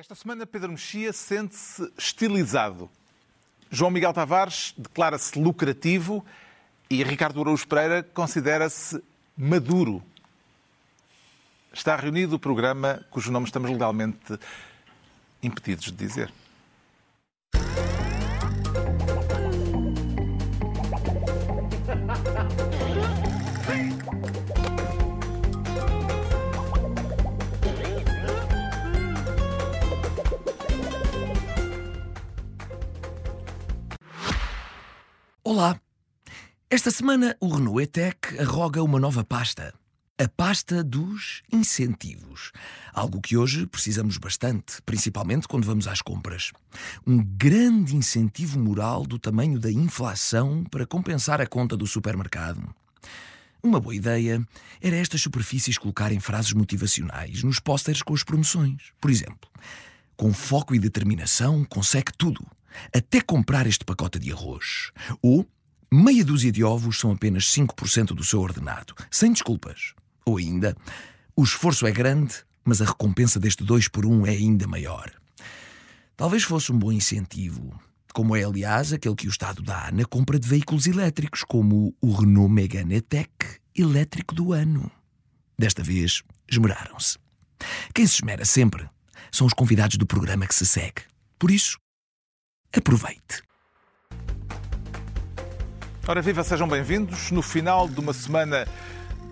Esta semana, Pedro Mexia sente-se estilizado. João Miguel Tavares declara-se lucrativo e Ricardo Araújo Pereira considera-se maduro. Está reunido o programa cujo nome estamos legalmente impedidos de dizer. Esta semana o Renault E-Tech arroga uma nova pasta. A pasta dos incentivos. Algo que hoje precisamos bastante, principalmente quando vamos às compras. Um grande incentivo moral do tamanho da inflação para compensar a conta do supermercado. Uma boa ideia era estas superfícies colocarem frases motivacionais nos pósteres com as promoções. Por exemplo, com foco e determinação consegue tudo até comprar este pacote de arroz. Ou meia dúzia de ovos são apenas 5% do seu ordenado, sem desculpas. Ou ainda, o esforço é grande, mas a recompensa deste 2 por 1 é ainda maior. Talvez fosse um bom incentivo, como é, aliás, aquele que o Estado dá na compra de veículos elétricos, como o Renault Megane E-Tech elétrico do ano. Desta vez, esmeraram-se. Quem se esmera sempre são os convidados do programa que se segue. Por isso, Aproveite. Ora viva, sejam bem-vindos. No final de uma semana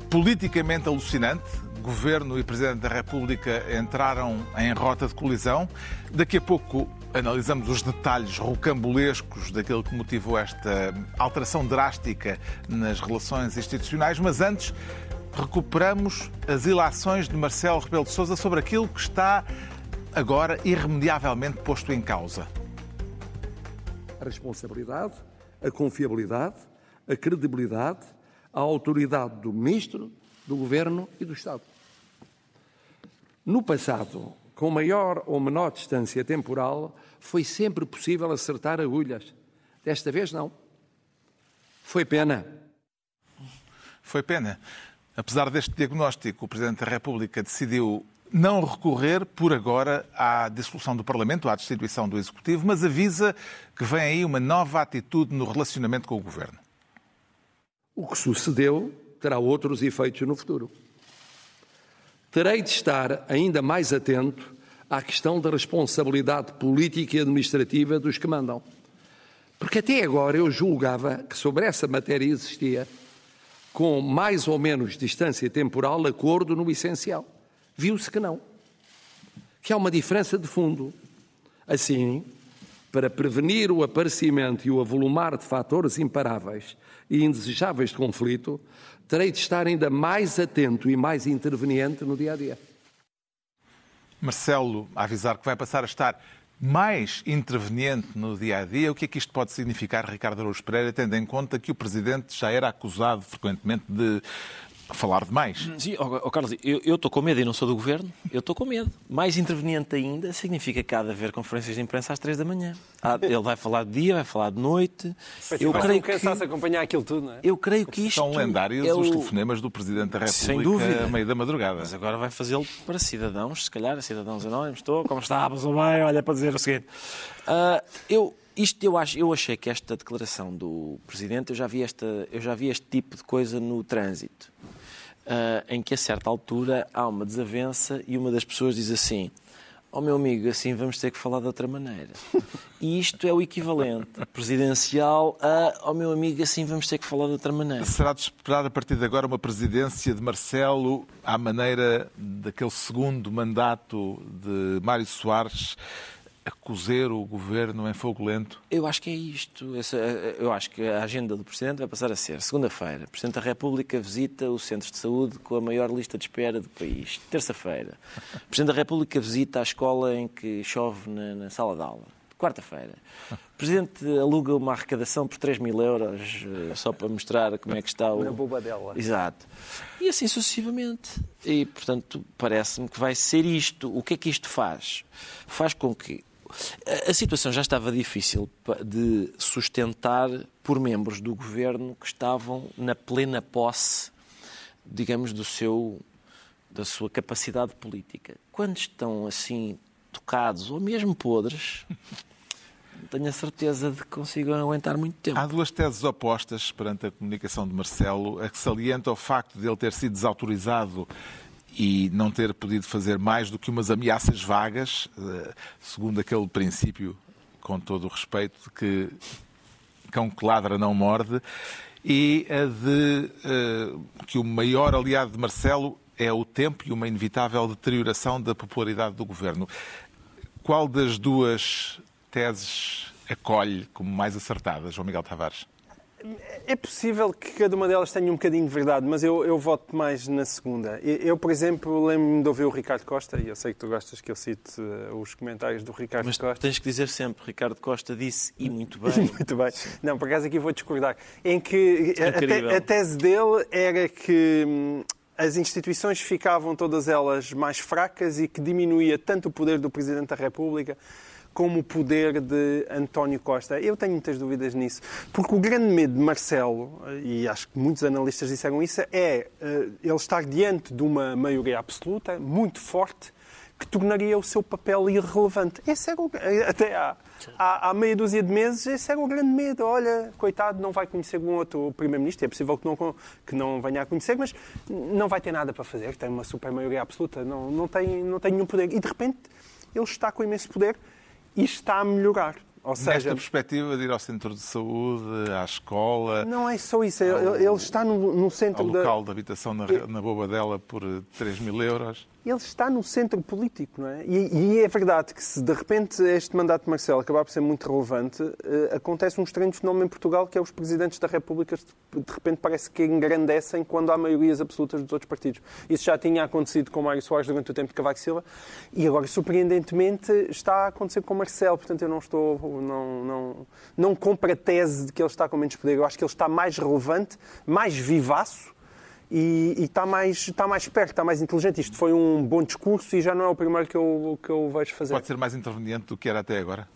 politicamente alucinante, Governo e Presidente da República entraram em rota de colisão. Daqui a pouco analisamos os detalhes rocambolescos daquilo que motivou esta alteração drástica nas relações institucionais, mas antes recuperamos as ilações de Marcelo Rebelo de Sousa sobre aquilo que está agora irremediavelmente posto em causa a responsabilidade, a confiabilidade, a credibilidade, a autoridade do Ministro, do Governo e do Estado. No passado, com maior ou menor distância temporal, foi sempre possível acertar agulhas. Desta vez, não. Foi pena. Foi pena. Apesar deste diagnóstico, o Presidente da República decidiu não recorrer, por agora, à dissolução do Parlamento, à destituição do Executivo, mas avisa que vem aí uma nova atitude no relacionamento com o Governo. O que sucedeu terá outros efeitos no futuro. Terei de estar ainda mais atento à questão da responsabilidade política e administrativa dos que mandam. Porque até agora eu julgava que sobre essa matéria existia, com mais ou menos distância temporal, acordo no essencial viu-se que não. Que há uma diferença de fundo. Assim, para prevenir o aparecimento e o avolumar de fatores imparáveis e indesejáveis de conflito, terei de estar ainda mais atento e mais interveniente no dia a dia. Marcelo, a avisar que vai passar a estar mais interveniente no dia a dia. O que é que isto pode significar, Ricardo Araújo Pereira, tendo em conta que o Presidente já era acusado frequentemente de falar demais. Sim, oh, oh Carlos, eu estou com medo e não sou do governo, eu estou com medo. Mais interveniente ainda significa que há de haver conferências de imprensa às três da manhã. ele vai falar de dia, vai falar de noite. eu creio que se acompanhar aquilo tudo, não é? Eu creio que isto são lendários é o... os telefonemas do Presidente da República Sem dúvida. a meio da madrugada. Mas agora vai fazê-lo para cidadãos, se calhar, cidadãos anónimos. Estou, como está, passou bem, olha para dizer o seguinte. Uh, eu isto eu, acho, eu achei que esta declaração do Presidente, eu já, vi esta, eu já vi este tipo de coisa no trânsito uh, em que a certa altura há uma desavença e uma das pessoas diz assim: Ó oh, meu amigo, assim vamos ter que falar de outra maneira. E isto é o equivalente presidencial a, ó oh, meu amigo, assim vamos ter que falar de outra maneira. Será de esperar a partir de agora uma presidência de Marcelo à maneira daquele segundo mandato de Mário Soares, a cozer o governo em fogo lento? Eu acho que é isto. Eu acho que a agenda do Presidente vai passar a ser segunda-feira. O Presidente da República visita os centros de saúde com a maior lista de espera do país. Terça-feira. O Presidente da República visita a escola em que chove na, na sala de aula. Quarta-feira. O Presidente aluga uma arrecadação por 3 mil euros eh, só para mostrar como é que está o. Na boba dela. Exato. E assim sucessivamente. E, portanto, parece-me que vai ser isto. O que é que isto faz? Faz com que a situação já estava difícil de sustentar por membros do governo que estavam na plena posse, digamos, do seu da sua capacidade política. Quando estão assim tocados ou mesmo podres, tenho a certeza de que consigam aguentar muito tempo. Há duas teses opostas perante a comunicação de Marcelo, a que salienta o facto de ele ter sido desautorizado e não ter podido fazer mais do que umas ameaças vagas, eh, segundo aquele princípio, com todo o respeito, de que cão que ladra não morde, e a de uh, que o maior aliado de Marcelo é o tempo e uma inevitável deterioração da popularidade do governo. Qual das duas teses acolhe como mais acertadas, João Miguel Tavares? É possível que cada uma delas tenha um bocadinho de verdade, mas eu, eu voto mais na segunda. Eu, por exemplo, lembro-me de ouvir o Ricardo Costa, e eu sei que tu gostas que eu cite uh, os comentários do Ricardo mas Costa. Mas tens que dizer sempre, Ricardo Costa disse e muito bem. muito bem. Não, por acaso aqui vou discordar. Em que a, te, a, tese dele era que hum, as instituições ficavam todas elas mais fracas e que diminuía tanto o poder do Presidente da República como o poder de António Costa. Eu tenho muitas dúvidas nisso, porque o grande medo de Marcelo, e acho que muitos analistas disseram isso, é uh, ele estar diante de uma maioria absoluta, muito forte, que tornaria o seu papel irrelevante. Esse era o, até há, há, há, meia dúzia de meses, esse era o grande medo. Olha, coitado, não vai conhecer um outro Primeiro-Ministro. É possível que não, que não venha a conhecer, mas não vai ter nada para fazer. Tem uma super maioria absoluta, não, não, tem, não tem nenhum poder. E, de repente, ele está com imenso poder e está a melhorar. Ou seja, Nesta perspectiva de ir ao centro de saúde, à escola. Não é só isso, ao, ele, está no, no centro. Ao local da... de habitação na, na Bobadela por 3 mil euros ele está no centro político, não é? E, e, é verdade que se de repente este mandato de Marcelo acabar por ser muito relevante, uh, acontece um estranho fenómeno em Portugal que é os presidentes da República de repente parece que engrandecem quando há maiorias absolutas dos outros partidos. Isso já tinha acontecido com Mário Soares durante o tempo de Cavaco Silva e agora, surpreendentemente, está a acontecer com Marcelo. Portanto, eu não estou, não, não, não compro a tese de que ele está com menos poder. Eu acho que ele está mais relevante, mais vivaço e, e está, mais, está mais perto, está mais inteligente. Isto foi um bom discurso e já não é o primeiro que eu, que eu vejo fazer. Pode ser mais interveniente do que era até agora?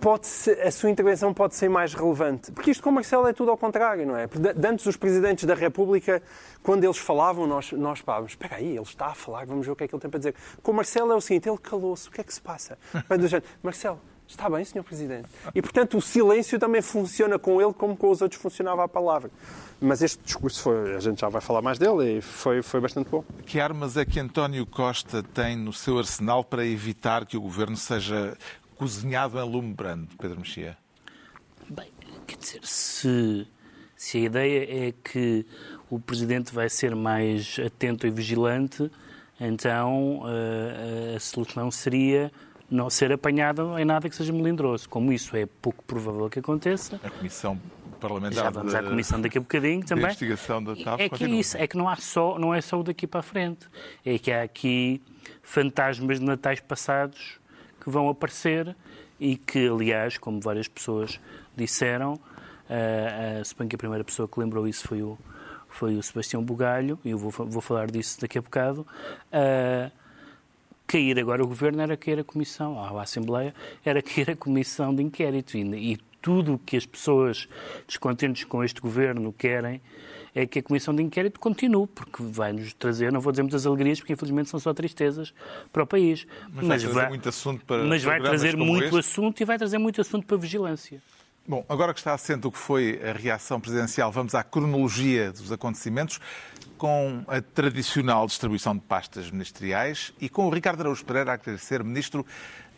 Pode ser, a sua intervenção pode ser mais relevante. Porque isto com o Marcelo é tudo ao contrário, não é? Porque antes os presidentes da República, quando eles falavam, nós, nós pávamos, espera aí, ele está a falar, vamos ver o que é que ele tem para dizer. Com o Marcelo é o seguinte, ele calou-se, o que é que se passa? Marcelo, Está bem, Sr. Presidente. E, portanto, o silêncio também funciona com ele como com os outros funcionava a palavra. Mas este discurso, foi, a gente já vai falar mais dele, e foi, foi bastante bom. Que armas é que António Costa tem no seu arsenal para evitar que o governo seja cozinhado em lume brando, Pedro Mexia? Bem, quer dizer, se, se a ideia é que o Presidente vai ser mais atento e vigilante, então a, eh, a solução seria não ser apanhado em nada que seja melindroso. Como isso é pouco provável que aconteça. A Comissão Parlamentar Já vamos à Comissão daqui a bocadinho também. A investigação da TAP é que é isso, é que não, há só, não é só o daqui para a frente. É que há aqui fantasmas de natais passados que vão aparecer e que, aliás, como várias pessoas disseram, uh, uh, suponho que a primeira pessoa que lembrou isso foi o, foi o Sebastião Bugalho, e eu vou, vou falar disso daqui a bocado. Uh, cair agora o governo era cair a comissão, a Assembleia, era cair a comissão de inquérito. E, e tudo o que as pessoas descontentes com este governo querem é que a comissão de inquérito continue, porque vai nos trazer, não vou dizer muitas alegrias, porque infelizmente são só tristezas para o país. Mas, mas vai trazer muito assunto para Mas vai trazer muito este. assunto e vai trazer muito assunto para a vigilância. Bom, agora que está assente o que foi a reação presidencial, vamos à cronologia dos acontecimentos com a tradicional distribuição de pastas ministeriais e com o Ricardo Araújo Pereira a querer ser ministro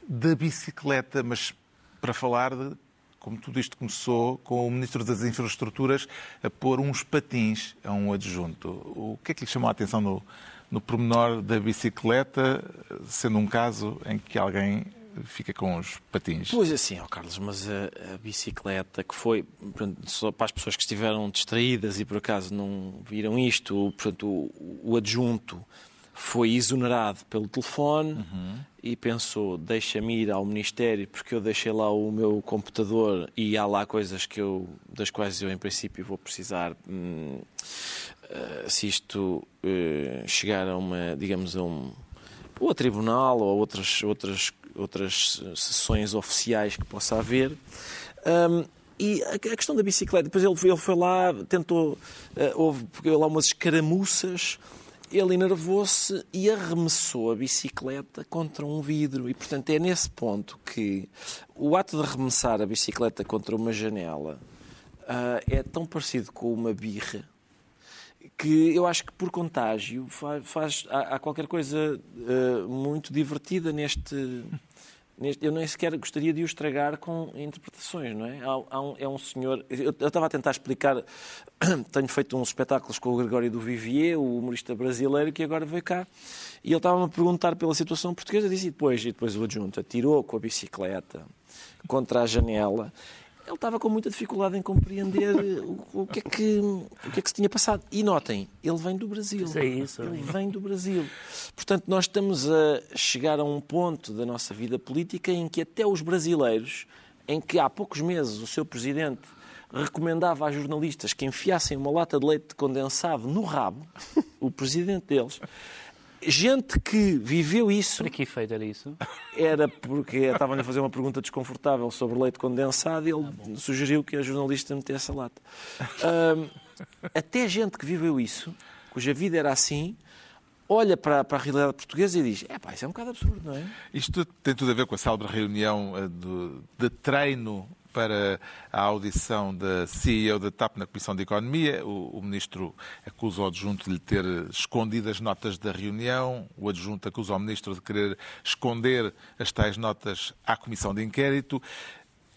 da bicicleta, mas para falar de como tudo isto começou com o Ministro das Infraestruturas a pôr uns patins a um adjunto. O que é que lhe chamou a atenção no, no pormenor da bicicleta, sendo um caso em que alguém fica com os patins. Pois assim, ó Carlos, mas a, a, bicicleta que foi, só para as pessoas que estiveram distraídas e por acaso não viram isto, portanto, o, o adjunto foi exonerado pelo telefone uhum. e pensou, deixa-me ir ao Ministério porque eu deixei lá o meu computador e há lá coisas que eu, das quais eu em princípio vou precisar hum, uh, se isto uh, chegar a uma, digamos, a um ou a tribunal ou a outras, outras outras sessões oficiais que possa haver. Um, e a questão da bicicleta, depois ele, ele foi lá, tentou, uh, houve lá umas escaramuças ele enervou-se e arremessou a bicicleta contra um vidro. E, portanto, é nesse ponto que o ato de arremessar a bicicleta contra uma janela uh, é tão parecido com uma birra que eu acho que por contágio faz, faz há, há, qualquer coisa uh, muito divertida neste, neste, Eu nem sequer gostaria de o estragar com interpretações, não é? Há, há um, é um senhor. Eu, estava a tentar explicar. Tenho feito uns espetáculos com o Gregório do Vivier, o humorista brasileiro, que agora veio cá. E ele estava-me a perguntar pela situação portuguesa. Disse, e depois, e depois o adjunto atirou com a bicicleta contra a janela ele estava com muita dificuldade em compreender o, o, que é que, o que é que se tinha passado. E notem, ele vem do Brasil. É isso. Ele vem do Brasil. Portanto, nós estamos a chegar a um ponto da nossa vida política em que até os brasileiros, em que há poucos meses o seu presidente recomendava a jornalistas que enfiassem uma lata de leite condensado no rabo, o presidente deles, gente que viveu isso. Para que efeito era isso? Era porque estavam-lhe a fazer uma pergunta desconfortável sobre leite condensado e ele sugeriu que a jornalista metesse a lata. Um, até gente que viveu isso, cuja vida era assim, olha para, para a realidade portuguesa e diz: é pá, isso é um bocado absurdo, não é? Isto tem tudo a ver com a célebre reunião eh, de, de treino para a audição da CEO da TAP na Comissão de Economia. O, o ministro acusa o adjunto de lhe ter escondido as notas da reunião. O adjunto acusa o ministro de querer esconder as tais notas à Comissão de Inquérito.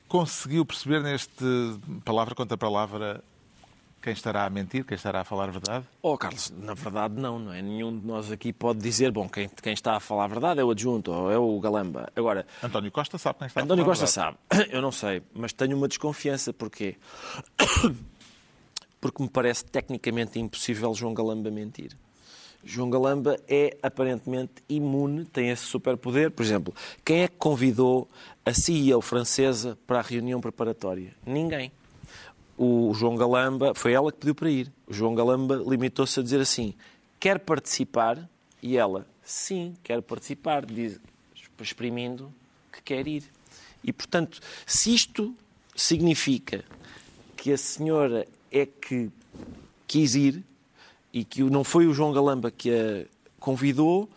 Conseguiu perceber neste palavra contra palavra quem estará a mentir, quem estará a falar a verdade? Oh, Carlos, na verdade não, não é? Nenhum de nós aqui pode dizer, bom, quem, quem está a falar a verdade é o adjunto ou é o Galamba. Agora, António Costa sabe quem está a António falar Costa sabe, eu não sei, mas tenho uma desconfiança, porquê? Porque me parece tecnicamente impossível João Galamba mentir. João Galamba é aparentemente imune, tem esse superpoder. Por exemplo, quem é que convidou a CEO francesa para a reunião preparatória? Ninguém o João Galamba, foi ela que pediu para ir. O João Galamba limitou-se a dizer assim: quer participar? E ela, sim, quer participar, diz, exprimindo que quer ir. E, portanto, se isto significa que a senhora é que quis ir e que não foi o João Galamba que a convidou,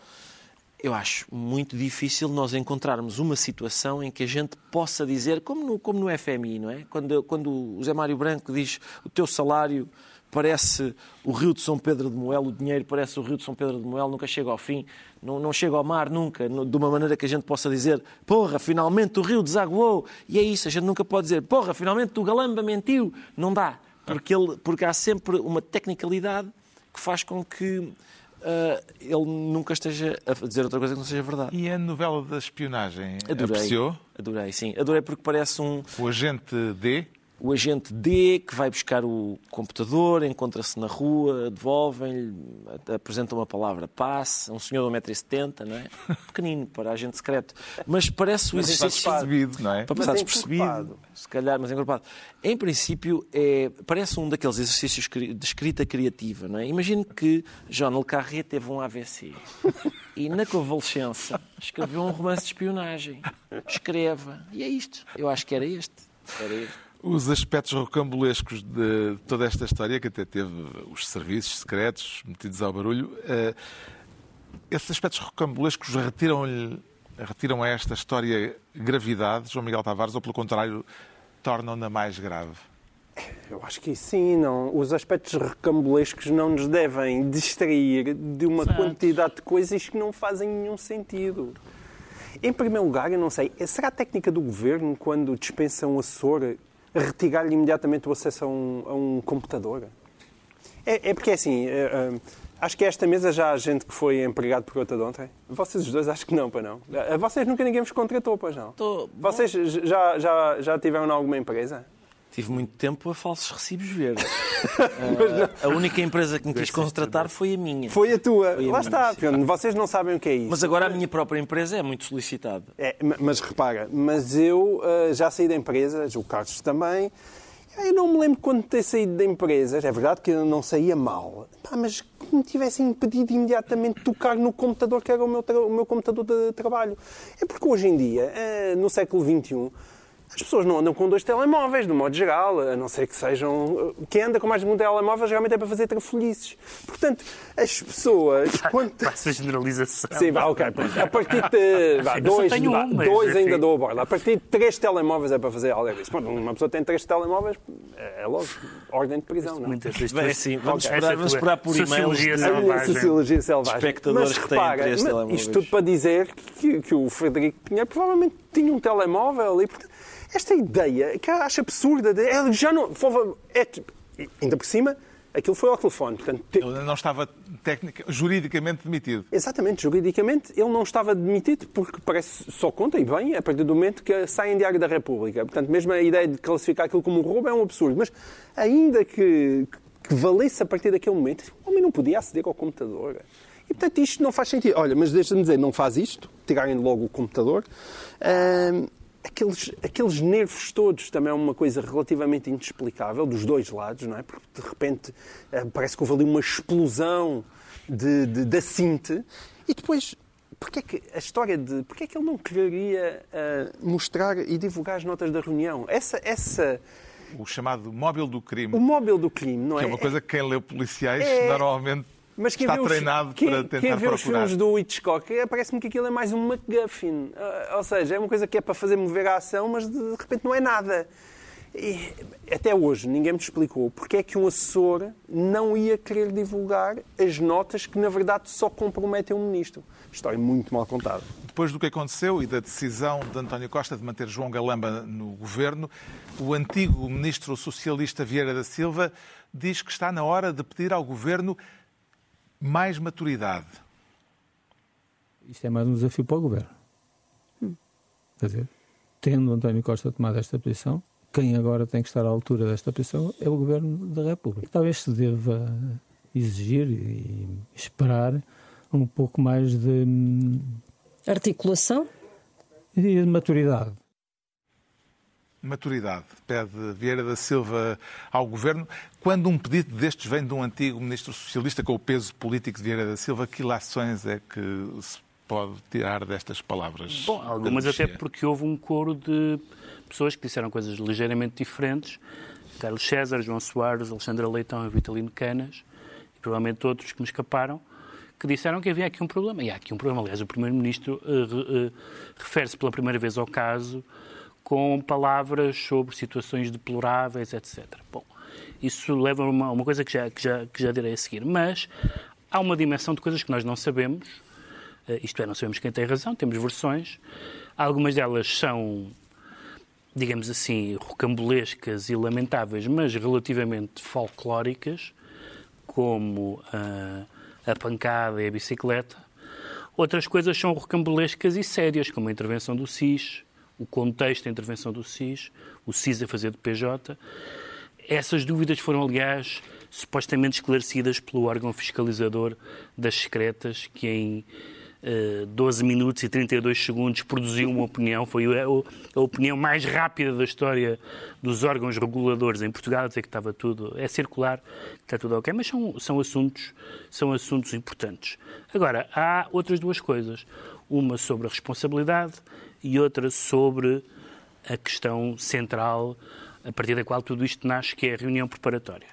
eu acho muito difícil nós encontrarmos uma situação em que a gente possa dizer, como no, como no FMI, não é? Quando, quando o Zé Mário Branco diz o teu salário parece o rio de São Pedro de Moel, o dinheiro parece o rio de São Pedro de Moel, nunca chega ao fim, não, não chega ao mar nunca, de uma maneira que a gente possa dizer, porra, finalmente o rio desaguou, e é isso, a gente nunca pode dizer, porra, finalmente o Galamba mentiu, não dá, porque, ele, porque há sempre uma tecnicalidade que faz com que uh, ele nunca esteja a dizer outra coisa que não seja verdade. E a novela da espionagem? Adorei. Apreciou? Adorei, sim. Adorei porque parece um. O agente D? O agente D que vai buscar o computador, encontra-se na rua, devolvem-lhe, apresenta uma palavra passe, um senhor de 1,70m, não é? Pequenino para agente secreto. Mas parece o exercício. despercebido, não é? Para passar é despercebido, se calhar, mas encorpado. Em princípio, é, parece um daqueles exercícios de escrita criativa, não é? Imagino que John Le Carré teve um AVC e na convalescença escreveu um romance de espionagem. Escreva. E é isto. Eu acho que era este. Era este. Os aspectos rocambolescos de toda esta história, que até teve os serviços secretos metidos ao barulho, uh, esses aspectos rocambolescos retiram-lhe retiram a esta história gravidade, João Miguel Tavares, ou pelo contrário, tornam-na mais grave? Eu acho que sim, não. Os aspectos recambolescos não nos devem distrair de uma Exato. quantidade de coisas que não fazem nenhum sentido. Em primeiro lugar, eu não sei, será a técnica do governo quando dispensa um assessor retirar-lhe imediatamente o acesso a um, a um computador? É, é, porque é assim, é, acho que esta mesa já há gente que foi empregado por outra de ontem. Vocês os dois acho que não, para não. Vocês nunca ninguém vos contratou, pois não? Tô... Vocês já, já, já tiveram em alguma empresa? Tive muito tempo a falsos recibos verdes. uh, a única empresa que me quis contratar foi a minha. Foi a tua. Foi a Lá está. Vocês não sabem o que é isso. Mas agora a minha própria empresa é muito solicitada. É, mas repara, mas eu uh, já saí da empresa, o Carlos também. Eu não me lembro quando ter saído da empresa. É verdade que eu não saía mal. Pá, mas que me tivessem impedido imediatamente de tocar no computador que era o meu, o meu computador de trabalho. É porque hoje em dia, uh, no século XXI, as pessoas não andam com dois telemóveis, no modo geral, a não ser que sejam. Quem anda com mais de um telemóvel geralmente é para fazer trafolhices. Portanto, as pessoas. Quando... Passa a generalização. Sim, vá, ok. A partir de. Vá, dois, vá, um, dois ainda dou a borda. A partir de três telemóveis é para fazer algo disso. Uma pessoa tem três telemóveis, é logo ordem de prisão, não é? sim, vamos esperar, vamos esperar por e-mails de sociologia selvagem. espectadores mas, que têm três telemóveis. Isto tudo para dizer que, que o Frederico Pinheiro provavelmente tinha um telemóvel e, portanto, esta ideia, que eu acho absurda, de, ele já não. É, ainda por cima, aquilo foi ao telefone. Portanto, te... Ele não estava tecnica, juridicamente demitido. Exatamente, juridicamente ele não estava demitido porque parece só conta, e bem, a partir do momento que sai em Diário da República. Portanto, mesmo a ideia de classificar aquilo como um roubo é um absurdo. Mas ainda que, que valesse a partir daquele momento, o homem não podia aceder ao computador. E, portanto, isto não faz sentido. Olha, mas deixa-me dizer, não faz isto, tirarem logo o computador aqueles, aqueles nervos todos também é uma coisa relativamente inexplicável, dos dois lados, não é? Porque de repente eh, parece que houve ali uma explosão de, de, da cinte e depois. Porquê é que a história de. Porquê é que ele não quereria uh, mostrar e divulgar as notas da reunião? Essa, essa, o chamado móvel do crime. O móvel do crime, não é? Que é uma coisa que quem lê policiais é... normalmente mas quem está treinado quem, para tentar quem vê procurar. os filmes do Hitchcock, é, parece-me que aquilo é mais um MacGuffin. Ah, ou seja, é uma coisa que é para fazer mover a ação, mas de repente não é nada. E, até hoje ninguém me explicou porque é que um assessor não ia querer divulgar as notas que na verdade só comprometem um ministro. História muito mal contada. Depois do que aconteceu e da decisão de António Costa de manter João Galamba no governo, o antigo ministro socialista Vieira da Silva diz que está na hora de pedir ao governo mais maturidade. Isto é mais um desafio para o governo. Hum. Quer dizer, tendo António Costa tomado esta posição, quem agora tem que estar à altura desta posição é o governo da República. Talvez se deva exigir e esperar um pouco mais de hum, articulação e de maturidade maturidade, pede Vieira da Silva ao Governo. Quando um pedido destes vem de um antigo ministro socialista com o peso político de Vieira da Silva, que ilações é que se pode tirar destas palavras? Bom, algumas até porque houve um coro de pessoas que disseram coisas ligeiramente diferentes. Carlos César, João Soares, Alexandra Leitão e Vitalino Canas, e provavelmente outros que me escaparam, que disseram que havia aqui um problema. E há aqui um problema. Aliás, o Primeiro-Ministro uh, uh, refere-se pela primeira vez ao caso com palavras sobre situações deploráveis, etc. Bom, isso leva a uma, uma coisa que já, que, já, que já direi a seguir. Mas há uma dimensão de coisas que nós não sabemos, uh, isto é, não sabemos quem tem razão, temos versões. Algumas delas são, digamos assim, rocambolescas e lamentáveis, mas relativamente folclóricas, como uh, a pancada e a bicicleta. Outras coisas são rocambolescas e sérias, como a intervenção do SIS, o contexto da intervenção do SIS, o SIS a fazer de PJ. Essas dúvidas foram, aliás, supostamente esclarecidas pelo órgão fiscalizador das secretas, que em uh, eh, 12 minutos e 32 segundos produziu uma opinião. Foi a, opinião mais rápida da história dos órgãos reguladores em Portugal, a dizer que estava tudo, é circular, está tudo ok, mas são, são, assuntos, são assuntos importantes. Agora, há outras duas coisas. Uma sobre a responsabilidade e outra sobre a questão central a partir da qual tudo isto nasce, que é a reunião preparatória.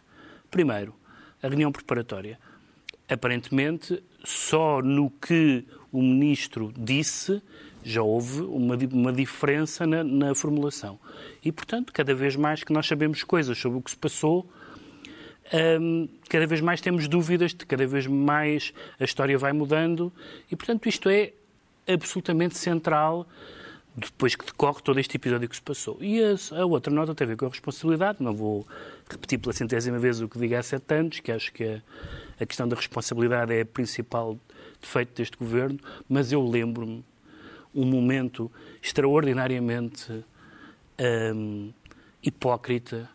Primeiro, a reunião preparatória. Aparentemente, só no que o ministro disse já houve uma, uma diferença na, na, formulação. E, portanto, cada vez mais que nós sabemos coisas sobre o que se passou, hum, cada vez mais temos dúvidas, cada vez mais a história vai mudando, e, portanto, isto é absolutamente central depois que decorre todo este episódio que se passou. E a, a, outra nota tem a ver com a responsabilidade, não vou repetir pela centésima vez o que digo há sete anos, que acho que a, a questão da responsabilidade é a principal defeito deste governo, mas eu lembro-me um momento extraordinariamente hum, hipócrita,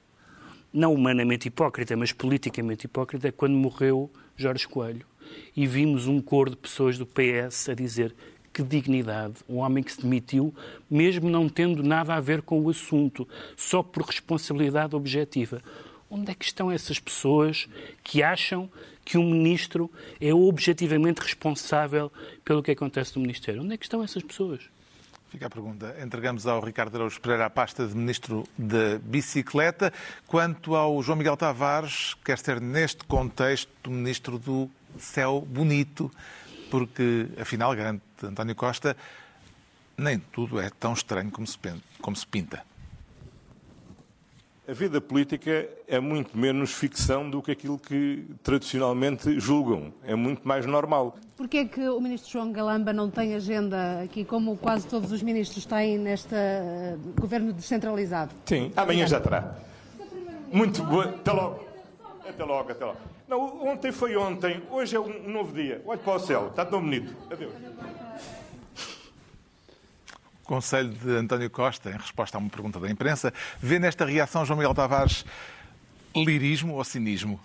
não humanamente hipócrita, mas politicamente hipócrita, quando morreu Jorge Coelho. E vimos um coro de pessoas do PS a dizer que dignidade. Um homem que se demitiu, mesmo não tendo nada a ver com o assunto, só por responsabilidade objetiva. Onde é que estão essas pessoas que acham que um ministro é objetivamente responsável pelo que acontece no Ministério? Onde é que estão essas pessoas? Fica a pergunta. Entregamos ao Ricardo Araújo Pereira a pasta de Ministro da Bicicleta. Quanto ao João Miguel Tavares, quer ser neste contexto Ministro do Céu Bonito, porque, afinal, garante António Costa, nem tudo é tão estranho como se, pinta. A vida política é muito menos ficção do que aquilo que tradicionalmente julgam. É muito mais normal. Porquê é que o ministro João Galamba não tem agenda aqui, como quase todos os ministros têm neste uh, governo descentralizado? Sim, amanhã já terá. Muito boa. Até logo. Até logo, até logo. Não, ontem foi ontem, hoje é um novo dia. Olhe para o céu, está tão bonito. Adeus. Conselho de António Costa, em resposta a uma pergunta da imprensa, vê nesta reação João Miguel Tavares lirismo ou cinismo?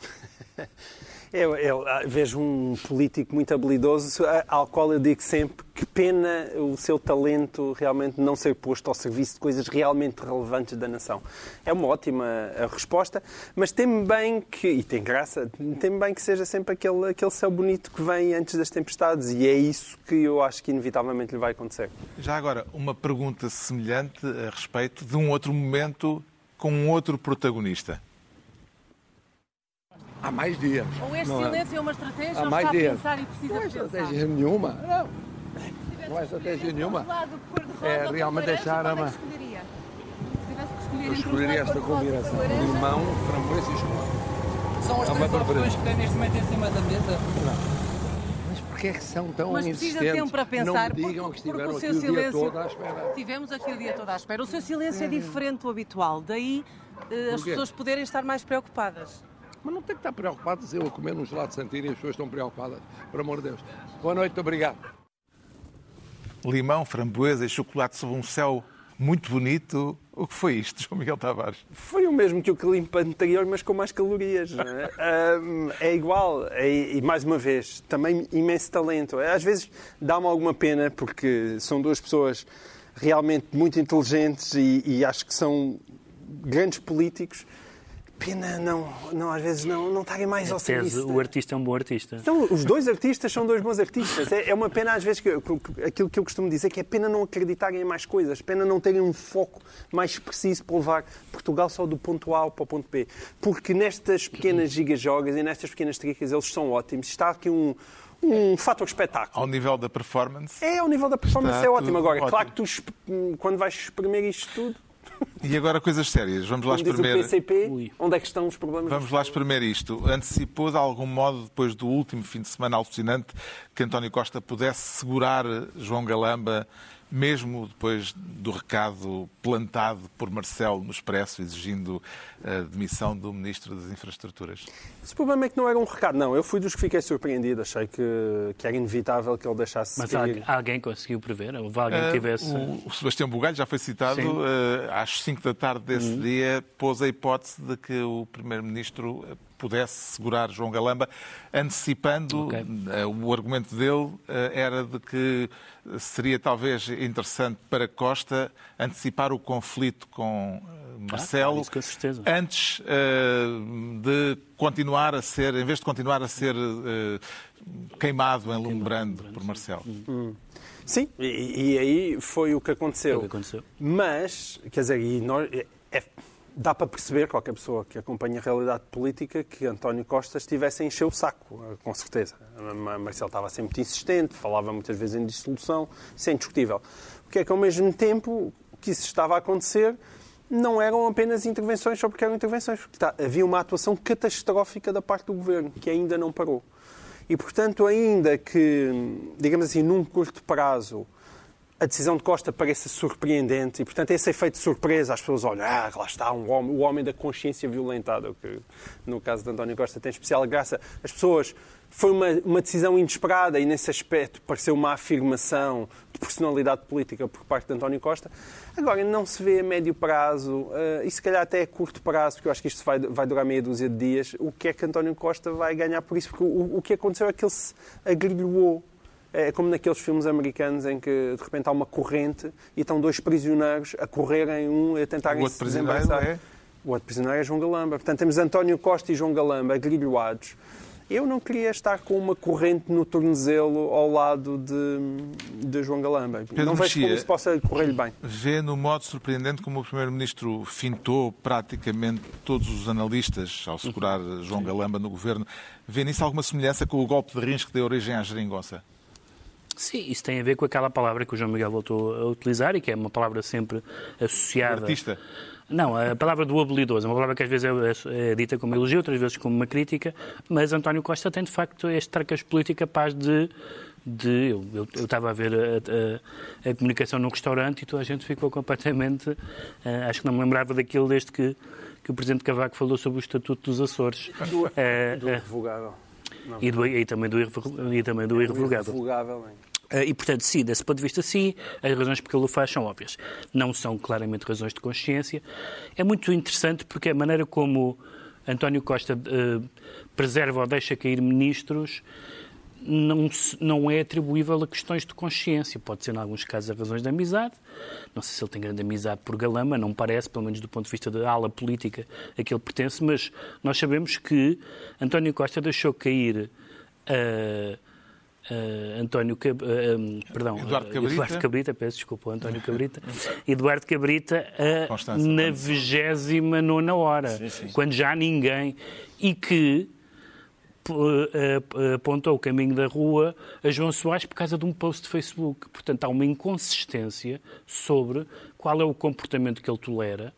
Eu, eu, ah, vejo um político muito habilidoso, ah, ao qual eu digo sempre que pena o seu talento realmente não ser posto ao serviço de coisas realmente relevantes da nação. É uma ótima ah, resposta, mas tem bem que, e tem graça, tem bem que seja sempre aquele, aquele céu bonito que vem antes das tempestades, e é isso que eu acho que inevitavelmente lhe vai acontecer. Já agora, uma pergunta semelhante a respeito de um outro momento com um outro protagonista há mais dias. Ou este não é? silêncio é? é uma estratégia há mais dias. pensar e precisa não é estratégia nenhuma. Não. Não é estratégia nenhuma. É realmente deixar a... Eu escolheria esta combinação. Limão, framboesa e chocolate. São as é três opções que tem neste momento em cima da mesa? Não. Mas porquê é que são tão Mas precisa de tempo para pensar. Não me digam que estiveram porque o seu aqui silêncio... o dia todo à espera. Tivemos aqui o dia todo à espera. O seu silêncio é diferente do habitual. Daí uh, as pessoas poderem estar mais preocupadas. Mas não tem que estar preocupados eu a comer num gelado de Santina e as pessoas estão preocupadas, por amor de Deus. Boa noite, obrigado. Limão, framboesa e chocolate sob um céu muito bonito. O que foi isto, João Miguel Tavares? Foi o mesmo que o que limpa anterior, mas com mais calorias. É? um, é? igual. É, e mais uma vez, também imenso talento. Às vezes dá-me alguma pena, porque são duas pessoas realmente muito inteligentes e, e acho que são grandes políticos Pena não, não às vezes não, não estarem mais ao serviço. O artista é um bom artista. Então, os dois artistas são dois bons artistas. É, é uma pena às vezes que, aquilo que eu costumo dizer que é pena não acreditarem em mais coisas, pena não terem um foco mais preciso para levar Portugal só do ponto A para o ponto B. Porque nestas pequenas gigajogas e nestas pequenas tricas eles são ótimos. Está aqui um, um fator espetáculo. Ao nível da performance? É, ao nível da performance é ótimo. Agora, ótimo. claro que tu, quando vais espremer isto tudo, e agora coisas sérias. Vamos lá espremer. O PCP, onde é que estão os problemas? Vamos lá espremer isto. Antecipou de algum modo, depois do último fim de semana alucinante, que António Costa pudesse segurar João Galamba mesmo depois do recado plantado por Marcelo no Expresso, exigindo a demissão do Ministro das Infraestruturas? Esse problema é que não era um recado, não. Eu fui dos que fiquei surpreendido. Achei que, que era inevitável que ele deixasse Mas seguir. alguém conseguiu prever? Houve alguém que ah, tivesse... Uh, o, Sebastião Bugalho já foi citado. Uh, às 5 da tarde desse uhum. dia pôs a hipótese de que o Primeiro-Ministro pudesse segurar João Galamba, antecipando okay. O argumento dele era de que seria talvez interessante para Costa antecipar o conflito com Marcelo ah, com antes uh, de continuar a ser, em vez de continuar a ser uh, queimado, enlumbrando por Marcelo. Hum. Sim, e, e, aí foi o que aconteceu. O que aconteceu. Mas, quer dizer, e nós, é, dá para perceber, qualquer pessoa que acompanha a realidade política, que António Costa estivesse a encher o saco, com certeza. Marcelo estava sempre muito insistente, falava muitas vezes em dissolução, isso é indiscutível. O que é que, ao mesmo tempo, que isso estava a acontecer não eram apenas intervenções só porque eram intervenções. Havia uma atuação catastrófica da parte do governo, que ainda não parou. E, portanto, ainda que, digamos assim, num curto prazo, a decisão de Costa pareça surpreendente e, portanto, esse efeito de surpresa, as pessoas olham, ah, lá está um homem, o homem da consciência violentada, que no caso de António Costa tem especial graça. As pessoas, foi uma, uma decisão inesperada e, nesse aspecto, pareceu uma afirmação de personalidade política por parte de António Costa. Agora, não se vê a médio prazo, uh, e se calhar até a curto prazo, porque eu acho que isto vai, vai durar meia dúzia de dias, o que é que António Costa vai ganhar por isso? Porque o, o que aconteceu é que ele se agrilhoou é como naqueles filmes americanos em que de repente há uma corrente e estão dois prisioneiros a correrem um e a tentarem se desembaraçar. É? O outro prisioneiro é João Galamba. Portanto, temos António Costa e João Galamba agrilhoados. Eu não queria estar com uma corrente no tornozelo ao lado de, de João Galamba. Pedro não vejo como se possa correr-lhe bem. Vê no modo surpreendente como o Primeiro-Ministro fintou praticamente todos os analistas ao segurar João Galamba no governo. Vê nisso alguma semelhança com o golpe de rins que deu origem à geringonça? Sim, isso tem a ver com aquela palavra que o João Miguel voltou a utilizar e que é uma palavra sempre associada. Artista. Não, a palavra do habilidoso, uma palavra que às vezes é, é, dita como elogio, outras vezes como uma crítica, mas António Costa tem de facto este tracas político capaz de. de eu, eu, eu estava a ver a, a, a, comunicação num restaurante e toda a gente ficou completamente. Uh, acho que não me lembrava daquilo desde que, que o Presidente Cavaco falou sobre o Estatuto dos Açores. Do, uh, do irrevogável. E, do, e, também do, e também do irrevogável. irrevogável Uh, e, portanto, sim, desse ponto de vista, sim, as razões porque ele o faz são óbvias. Não são claramente razões de consciência. É muito interessante porque a maneira como António Costa uh, preserva ou deixa cair ministros não, não é atribuível a questões de consciência. Pode ser, em alguns casos, a razões de amizade. Não sei se ele tem grande amizade por Galama, não parece, pelo menos do ponto de vista da ala política a que ele pertence, mas nós sabemos que António Costa deixou cair. Uh, Uh, António Cab... uh, um, perdão, Eduardo Cabrita. Eduardo Cabrita, peço desculpa, António Cabrita, Eduardo Cabrita uh, na vigésima nona hora, sim, sim. quando já ninguém, e que apontou o caminho da rua a João Soares por causa de um post de Facebook. Portanto, há uma inconsistência sobre qual é o comportamento que ele tolera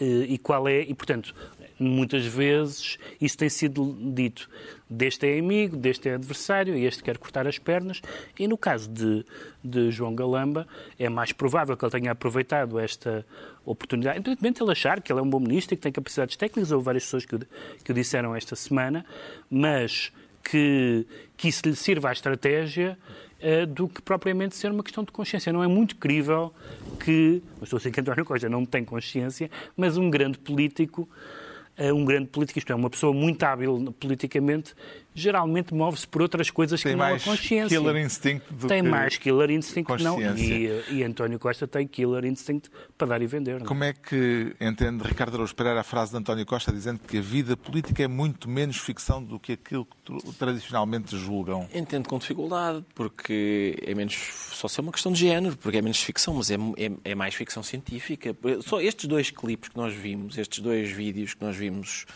e qual é, e portanto, muitas vezes isso tem sido dito. Deste é amigo, deste é adversário, este quer cortar as pernas. E no caso de, de João Galamba, é mais provável que ele tenha aproveitado esta oportunidade, independentemente de ele achar que ele é um bom ministro e que tem capacidades técnicas, houve várias pessoas que o, que o disseram esta semana, mas que, que isso lhe sirva à estratégia uh, do que propriamente ser uma questão de consciência. Não é muito crível que, estou a dizer que António Costa não tem consciência, mas um grande político um grande político, isto é, uma pessoa muito hábil politicamente, geralmente move-se por outras coisas tem que não a consciência. Killer instinct do tem que mais killer instinct que não. E, e, António Costa tem killer instinct para dar e vender. Não? Como é que entende Ricardo Araújo Pereira a frase de António Costa dizendo que a vida política é muito menos ficção do que aquilo que tradicionalmente julgam? Entendo com dificuldade, porque é menos só ser uma questão de género, porque é menos ficção, mas é, é, é mais ficção científica. Só estes dois clipes que nós vimos, estes dois vídeos que nós vimos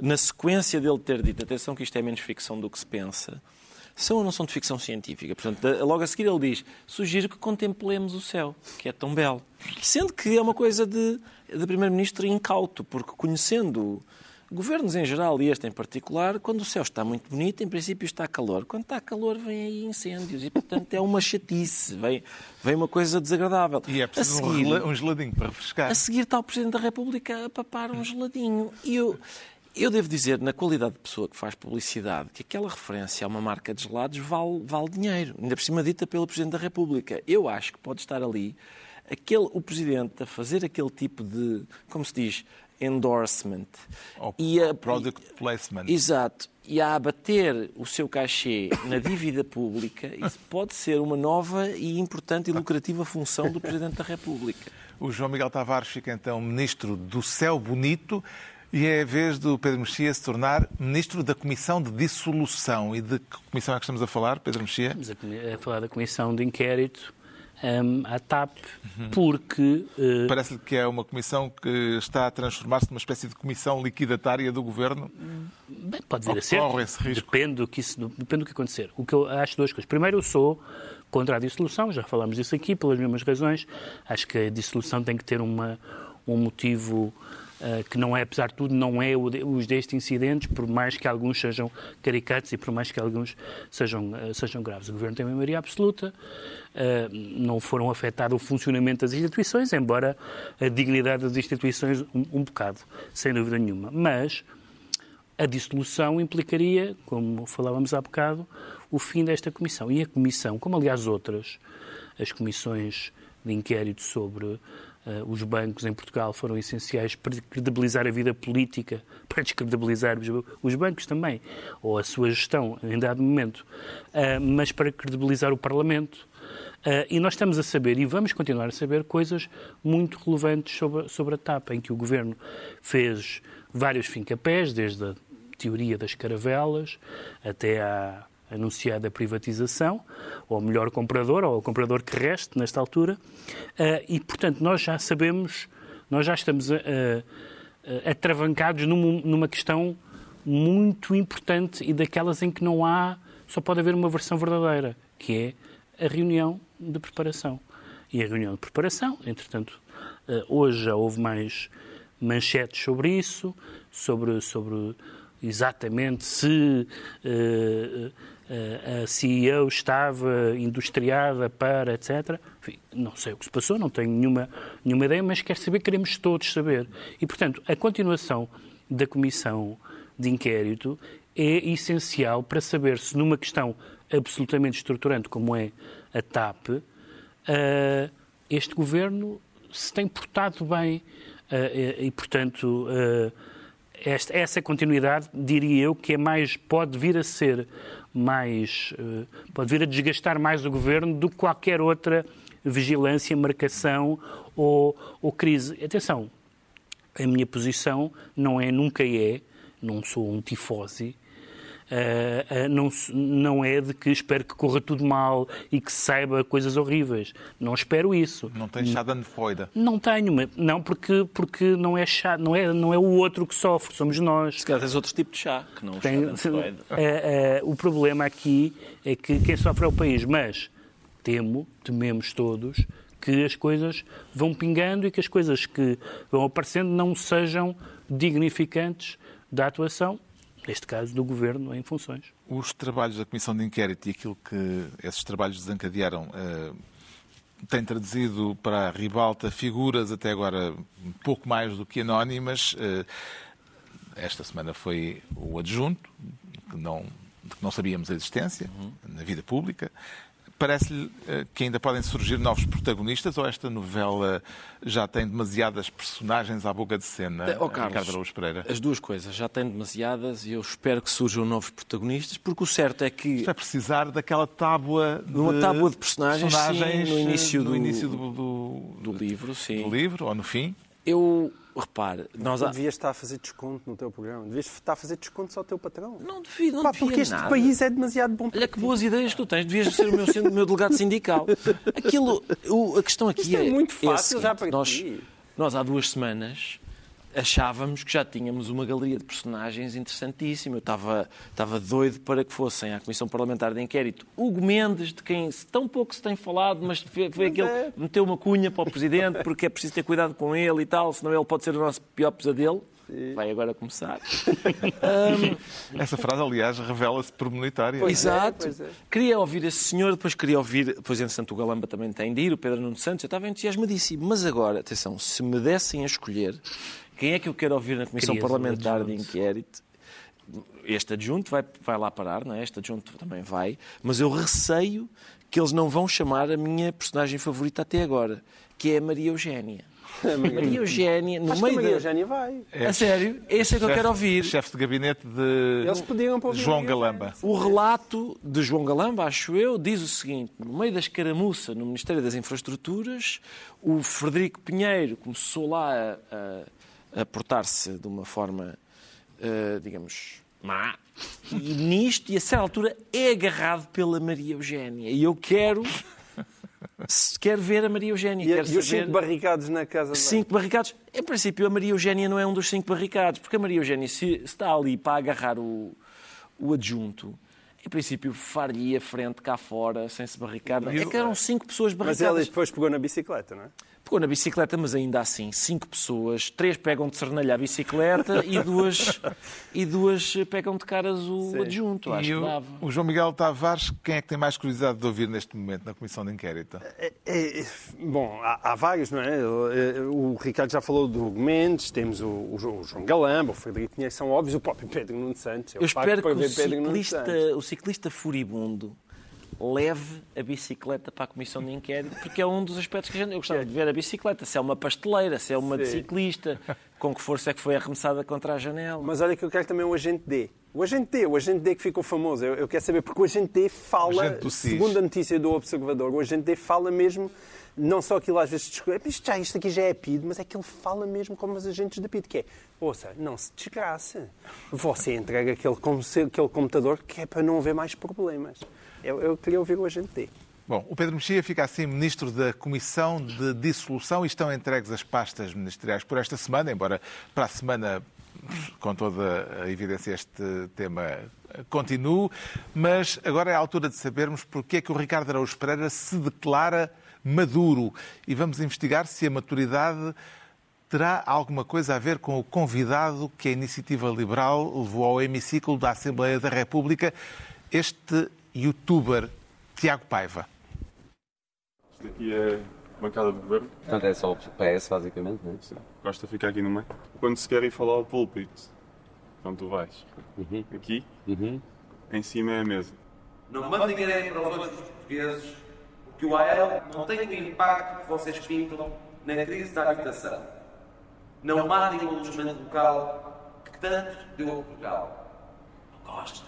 na sequência dele ter dito, atenção que isto é menos ficção do que se pensa, são ou não são de ficção científica? Portanto, logo a seguir ele diz, sugiro que contemplemos o céu, que é tão belo. Sendo que é uma coisa de, de primeiro-ministro incauto, porque conhecendo governos em geral e este em particular, quando o céu está muito bonito, em princípio está calor. Quando está calor, vem aí incêndios e, portanto, é uma chatice, vem, vem uma coisa desagradável. E é preciso seguir, um geladinho para refrescar. A seguir está o Presidente da República a papar um geladinho. E eu, eu devo dizer, na qualidade de pessoa que faz publicidade, que aquela referência a uma marca de gelados vale, vale dinheiro, ainda por cima dita pelo Presidente da República. Eu acho que pode estar ali aquele, o Presidente a fazer aquele tipo de, como se diz, endorsement. Ou e a, product placement. Exato. E a abater o seu cachê na dívida pública, isso pode ser uma nova e importante e lucrativa função do Presidente da República. O João Miguel Tavares fica então Ministro do Céu Bonito. E é a vez do Pedro Mexia se tornar Ministro da Comissão de Dissolução. E de que comissão é que estamos a falar, Pedro Mexia? Estamos a falar da Comissão de Inquérito um, à TAP, porque... Uh... Parece-lhe que é uma comissão que está a transformar-se numa espécie de comissão liquidatária do Governo? Bem, pode vir a ser. Esse risco? Depende do, que isso, depende do que acontecer. O que eu acho duas coisas. Primeiro, eu sou contra a dissolução, já falámos disso aqui, pelas mesmas razões. Acho que a dissolução tem que ter uma, um motivo que não é, apesar de tudo, não é os destes incidentes, por mais que alguns sejam caricatos e por mais que alguns sejam, eh, sejam graves. O Governo tem uma maioria absoluta, eh, não foram afetado o funcionamento das instituições, embora a dignidade das instituições um, um bocado, sem dúvida nenhuma. Mas a dissolução implicaria, como falávamos há bocado, o fim desta comissão. E a comissão, como aliás outras, as comissões de inquérito sobre os bancos em Portugal foram essenciais para credibilizar a vida política, para descredibilizar os, os bancos também, ou a sua gestão em dado momento, uh, mas para credibilizar o Parlamento. Uh, e nós estamos a saber, e vamos continuar a saber, coisas muito relevantes sobre, sobre a TAP, em que o Governo fez vários fincapés, desde a teoria das caravelas até à anunciada privatização, ou melhor comprador, ou o comprador que reste nesta altura. Uh, e, portanto, nós já sabemos, nós já estamos uh, uh, atravancados numa questão muito importante e daquelas em que não há, só pode haver uma versão verdadeira, que é a reunião de preparação. E a reunião de preparação, entretanto, hoje já houve mais manchetes sobre isso, sobre, sobre exatamente se uh, a CEO estava industriada para, etc. Enfim, não sei o que se passou, não tenho nenhuma, nenhuma ideia, mas quero saber, queremos todos saber. E, portanto, a continuação da comissão de inquérito é essencial para saber se numa questão absolutamente estruturante como é a TAP, uh, este governo se tem portado bem uh, e, portanto, esta, essa continuidade, diria eu, que é mais, pode vir a ser mais, uh, pode vir a desgastar mais o governo do que qualquer outra vigilância, marcação ou, ou crise. Atenção, a minha posição não é, nunca é, não sou um tifose, Uh, uh, não, não é de que espero que corra tudo mal e que saiba coisas horríveis. Não espero isso. Não tens chá de foida? Não tenho, não porque, porque não, é chá, não, é, não é o outro que sofre, somos nós. Se calhar tens outro tipo de chá, que não Tem, chá uh, O problema aqui é que quem sofre é o país, mas temo, tememos todos, que as coisas vão pingando e que as coisas que vão aparecendo não sejam dignificantes da atuação neste caso, do Governo em funções. Os trabalhos da Comissão de Inquérito e aquilo que esses trabalhos desencadearam uh, têm traduzido para a ribalta figuras até agora pouco mais do que anónimas. Uh, esta semana foi o adjunto, que não, de que não sabíamos a existência uhum. na vida pública. Parece-lhe eh, que ainda podem surgir novos protagonistas ou esta novela já tem demasiadas personagens à boca de cena, oh, Carlos, Ricardo Araújo Pereira? As duas coisas, já tem demasiadas e eu espero que surjam novos protagonistas, porque o certo é que... Isto vai precisar daquela tábua de, uma tábua de personagens, personagens sim, no início, do, início do, do, do, livro, sim. Do livro, ou no fim? Eu repare, nós há... devias estar a fazer desconto no teu programa, devias estar a fazer desconto só ao teu patrão. Não devia, não Pá, devia Porque este país é demasiado bom para Olha que boas ideias que tu tens, devias ser o meu, o meu delegado sindical. Aquilo, o, a questão aqui Isto é, é muito fácil é já para nós, ti. Nós há duas semanas achávamos que já tínhamos uma galeria de personagens interessantíssima. Eu estava, estava doido para que fossem à Comissão Parlamentar de Inquérito Hugo Mendes, de quem tão pouco se tem falado, mas foi, foi aquele é. meteu uma cunha para o Presidente porque é preciso ter cuidado com ele e tal, senão ele pode ser o nosso pior pesadelo. Sim. Vai agora começar. um... Essa frase, aliás, revela-se premonitória. Pois Exato. É, pois é. Queria ouvir esse senhor, depois queria ouvir, depois entretanto o Galamba também tem de ir, o Pedro Nuno Santos, eu estava entusiasmadíssimo. Mas agora, atenção, se me dessem a escolher quem é que eu quero ouvir na Comissão Querias Parlamentar de Inquérito? Este adjunto vai, vai lá parar, não é? Este adjunto também vai, mas eu receio que eles não vão chamar a minha personagem favorita até agora, que é a Maria Eugénia. Maria Eugénia, no Acho meio que a Maria Eugénia vai. É. A sério? Esse é que eu quero ouvir. Chefe de gabinete de Eles pediram para João Galamba. O relato de João Galamba, acho eu, diz o seguinte: no meio da escaramuça no Ministério das Infraestruturas, o Frederico Pinheiro começou lá a, a a portar-se de uma forma, uh, digamos, má. E nisto, e a certa altura, é agarrado pela Maria Eugénia. E eu quero. Quero ver a Maria Eugénia. E, quero e os cinco barricados na casa Cinco barricados. Em princípio, a Maria Eugénia não é um dos cinco barricados, porque a Maria Eugénia, se está ali para agarrar o, o adjunto, em princípio, far-lhe a frente cá fora, sem se barricar. É que eram cinco pessoas barricadas. Mas ela depois pegou na bicicleta, não é? Pegou na bicicleta, mas ainda assim, cinco pessoas, três pegam de cernalha a bicicleta e duas, e duas pegam de caras o Sim. adjunto. Acho e o, que dava. o João Miguel Tavares, quem é que tem mais curiosidade de ouvir neste momento na Comissão de Inquérito? É, é, bom, há, há, vários, não é? O Ricardo já falou do Mendes, temos o, o, João Galamba, o Frederico Pinheiro, são óbvios, o próprio Pedro Nuno Santos. Eu, Eu espero que o ciclista, o ciclista furibundo leve a bicicleta para a comissão de inquérito, porque é um dos aspectos que a gente, eu gostava de ver a bicicleta, se é uma pasteleira, se é uma de ciclista, com que força é que foi arremessada contra a janela. Mas olha que eu quero também o agente D. O agente D, o agente D que ficou famoso, eu, eu quero saber, porque o agente D fala, agente segundo a notícia do Observador, o agente D fala mesmo não só aquilo às vezes isto, já, isto aqui já é PID, mas é que ele fala mesmo como os agentes da PID, que é, ouça, não se desgrace. Você entrega aquele, aquele computador que é para não haver mais problemas. Eu, eu queria ouvir o agente. Bom, o Pedro Mexia fica assim ministro da Comissão de Dissolução e estão entregues as pastas ministeriais por esta semana, embora para a semana, com toda a evidência, este tema continue. Mas agora é a altura de sabermos porque é que o Ricardo Araújo Pereira se declara maduro. E vamos investigar se a maturidade terá alguma coisa a ver com o convidado que a Iniciativa Liberal levou ao hemiciclo da Assembleia da República, este youtuber Tiago Paiva. Isto aqui é bancada do governo. Portanto, é só o PS, basicamente, não é? Sim. Gosta de ficar aqui no meio. Quando se quer ir falar ao púlpito, então tu vais uhum. aqui, uhum. em cima é a mesa. Não mandem ninguém para os outros portugueses, porque o AEL não tem o impacto que vocês pintam na crise da habitação. Não matem o alojamento local que tanto deu a Portugal. Não gostas?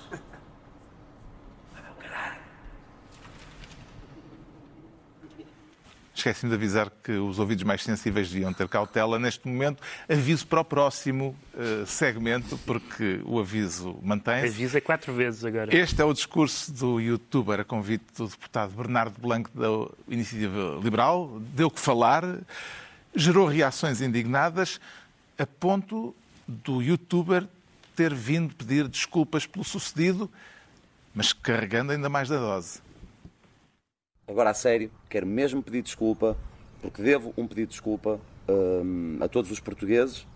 Esqueci-me de avisar que os ouvidos mais sensíveis deviam ter cautela. Neste momento, aviso para o próximo uh, segmento, porque o aviso mantém-se. Avisa quatro vezes agora. Este é o discurso do youtuber a convite do deputado Bernardo Blanco da Iniciativa Liberal. Deu que falar, gerou reações indignadas, a ponto do youtuber ter vindo pedir desculpas pelo sucedido, mas carregando ainda mais da dose. Agora, a sério, quero mesmo pedir desculpa, porque devo um pedido de desculpa um, a todos os portugueses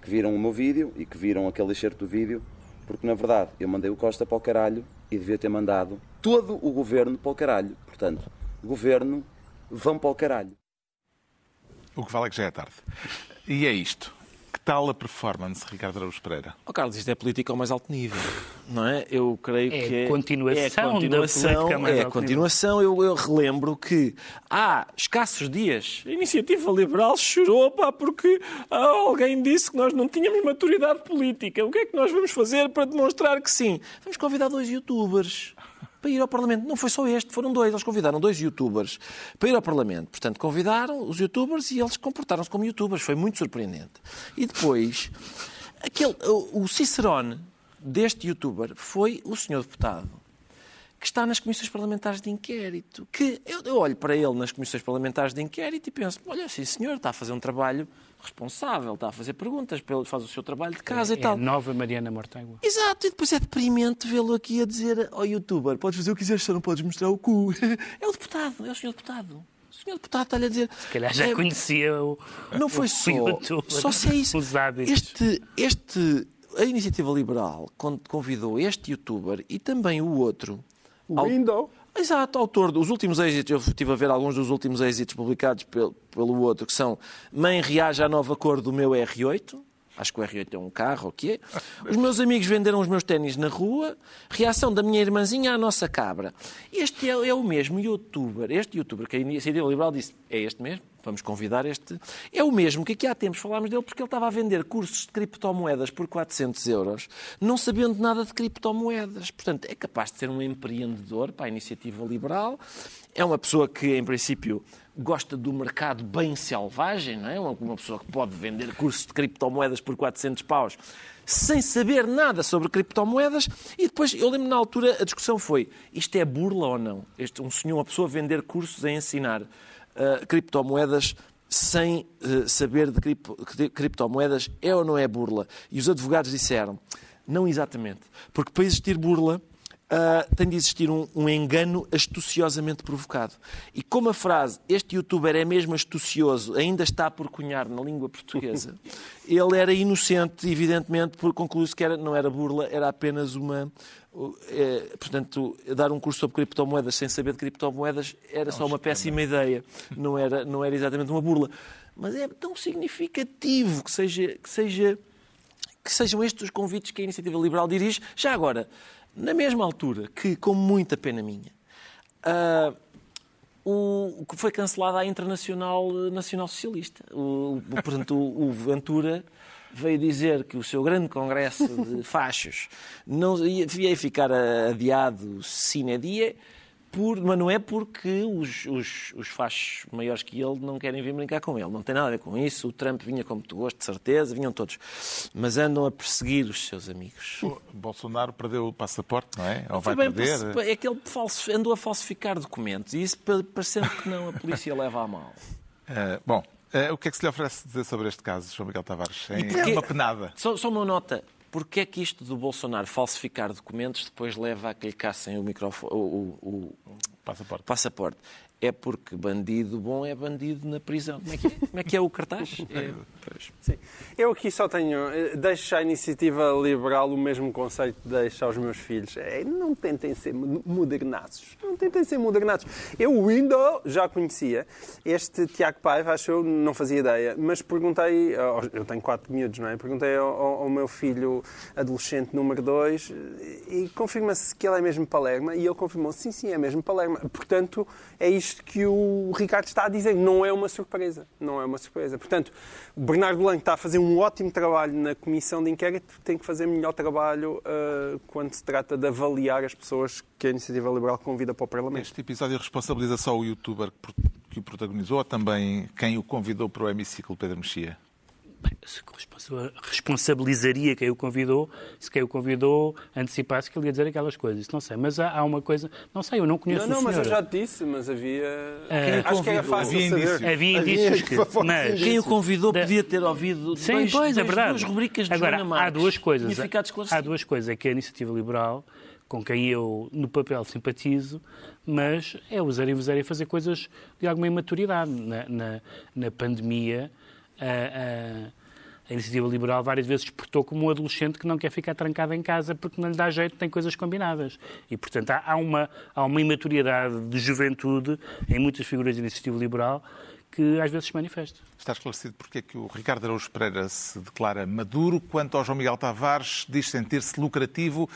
que viram o meu vídeo e que viram aquele excerto do vídeo, porque na verdade eu mandei o Costa para o caralho e devia ter mandado todo o governo para o caralho. Portanto, governo, vão para o caralho. O que vale é que já é tarde. E é isto tal a performance, Ricardo Araújo Pereira? Oh, Carlos, isto é política ao mais alto nível, não é? Eu creio é que é continuação é continuação, é continuação. Eu, eu, relembro que há escassos dias a Iniciativa Liberal chorou pá, porque alguém disse que nós não tínhamos maturidade política. O que é que nós vamos fazer para demonstrar que sim? Vamos convidar dois youtubers para ir ao Parlamento. Não foi só este, foram dois. Eles convidaram dois youtubers para ir ao Parlamento. Portanto, convidaram os youtubers e eles comportaram-se como youtubers. Foi muito surpreendente. E depois, aquele, o Cicerone deste youtuber foi o senhor deputado que está nas comissões parlamentares de inquérito. Que eu, eu olho para ele nas comissões parlamentares de inquérito e penso: olha, sim senhor, está a fazer um trabalho responsável, está a fazer perguntas, faz o seu trabalho de casa é, e tal. É nova Mariana Mortágua. Exato, e depois é deprimente vê-lo aqui a dizer ao youtuber: podes fazer o que quiseres, só não podes mostrar o cu. É o deputado, é o senhor deputado. O senhor deputado está-lhe a dizer. Se calhar já é... conhecia o. Não foi só. YouTuber, só se é isso. Os hábitos. Este, este, a iniciativa liberal convidou este youtuber e também o outro. O Window. Exato, autor dos últimos êxitos, eu estive a ver alguns dos últimos êxitos publicados pelo, pelo outro, que são Mãe reage à nova cor do meu R8, acho que o R8 é um carro, o que é? Os meus amigos venderam os meus ténis na rua, reação da minha irmãzinha à nossa cabra. Este é, é o mesmo youtuber, este youtuber que a Iniciativa Liberal disse, é este mesmo? Vamos convidar este. É o mesmo que aqui há tempos falámos dele porque ele estava a vender cursos de criptomoedas por 400 euros, não sabendo nada de criptomoedas. Portanto, é capaz de ser um empreendedor para a iniciativa liberal. É uma pessoa que, em princípio, gosta do mercado bem selvagem, não é? Uma pessoa que pode vender cursos de criptomoedas por 400 paus sem saber nada sobre criptomoedas. E depois, eu lembro na altura, a discussão foi: isto é burla ou não? Este, um senhor, uma pessoa vender cursos a ensinar criptomoedas sem uh, saber de criptomoedas é ou não é burla? E os advogados disseram, não exatamente, porque para existir burla uh, tem de existir um, um, engano astuciosamente provocado. E como a frase este youtuber é mesmo astucioso ainda está por cunhar na língua portuguesa, ele era inocente, evidentemente, por concluir-se que era, não era burla, era apenas uma, é, portanto, dar um curso sobre criptomoedas sem saber de criptomoedas era só uma péssima ideia, não era, não era exatamente uma burla. Mas é tão significativo que, seja, que, seja, que sejam estes os convites que a Iniciativa Liberal dirige. Já agora, na mesma altura que, com muita pena minha, uh, o, foi cancelada a Internacional Nacional Socialista. O, portanto, o, o Ventura veio dizer que o seu grande congresso de fachos não ia ficar adiado sine die por, mas não é porque os, os, os fachos maiores que ele não querem vir brincar com ele. Não tem nada a ver com isso. O Trump vinha como tu gosto, de certeza, vinham todos. Mas andam a perseguir os seus amigos. O Bolsonaro perdeu o passaporte, não é? Ou vai perder? É que ele andou a falsificar documentos e isso parecendo que não a polícia leva a mal. Uh, bom, uh, o que é que se lhe oferece dizer sobre este caso, João Miguel Tavares? Em uma penada. Só, só uma nota. Porquê é que isto do Bolsonaro falsificar documentos depois leva a que lhe caçem o, microfone, o, o, o passaporte. passaporte? É porque bandido bom é bandido na prisão. Como é que é, Como é, que é o cartaz? É, Sim. Eu aqui só tenho. Eh, deixo à iniciativa liberal o mesmo conceito que deixo aos meus filhos. É, não tentem ser modernados. Não tentem ser modernados. Eu o Windows já conhecia. Este Tiago Paiva, acho eu, não fazia ideia. Mas perguntei. Eu tenho quatro miúdos, não é? Perguntei ao, ao meu filho adolescente número 2 e confirma-se que ele é mesmo Palerma. E ele confirmou: sim, sim, é mesmo Palerma. Portanto, é isto que o Ricardo está a dizer. Não é uma surpresa. Não é uma surpresa. Portanto, o Bernardo Blanco está a fazer um ótimo trabalho na comissão de inquérito, tem que fazer melhor trabalho uh, quando se trata de avaliar as pessoas que a Iniciativa Liberal convida para o Parlamento. Este episódio responsabiliza só o youtuber que o protagonizou ou também quem o convidou para o hemiciclo, Pedro Mexia? Responsabilizaria quem o convidou, se quem o convidou antecipasse que ele ia dizer aquelas coisas. Não sei, mas há, há uma coisa. Não sei, eu não conheço não, não, o senhor. Não, mas eu já te disse, mas havia. Uh, acho que era fácil havia saber. Indícios. Havia indícios que. Mas, quem o convidou podia ter ouvido Sim, dois, pois, é verdade. duas rubricas de Agora, Joana há duas coisas. Há duas coisas. É que a Iniciativa Liberal com quem eu, no papel, simpatizo, mas é usar e usar e fazer coisas de alguma imaturidade. Na, na, na pandemia, uh, uh, a iniciativa liberal várias vezes portou como um adolescente que não quer ficar trancado em casa porque não lhe dá jeito, tem coisas combinadas. E, portanto, há, uma, há uma imaturidade de juventude em muitas figuras da iniciativa liberal que às vezes se manifesta. Está esclarecido porque é que o Ricardo Araújo Pereira se declara maduro, quanto ao João Miguel Tavares diz sentir-se lucrativo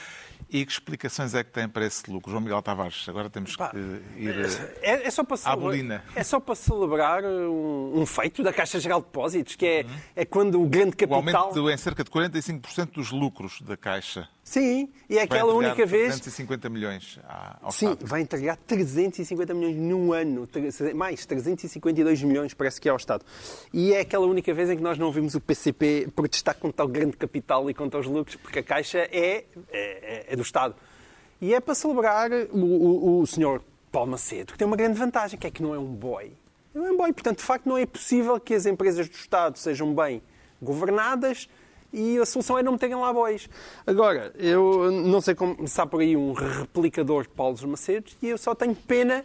e que explicações é que tem para esse lucro? João Miguel Tavares, agora temos que ir é, é só para à bolina. É só para celebrar um, um, feito da Caixa Geral de Depósitos, que é, uhum. é quando o grande capital... O aumento em cerca de 45% dos lucros da Caixa. Sim, e é aquela única vez. 350 milhões ao Sim, Estado. vai entregar 350 milhões num ano, mais 352 milhões parece que é ao Estado. E é aquela única vez em que nós não vimos o PCP protestar contra o grande capital e contra os lucros, porque a Caixa é, é, é do Estado. E é para celebrar o, o, o senhor Paulo Macedo, que tem uma grande vantagem, que é que não é um boy. Não é um boy, portanto, de facto, não é possível que as empresas do Estado sejam bem governadas e a solução é não meterem lá bois. Agora, eu não sei como está por aí um replicador de Paulo Macedo e eu só tenho pena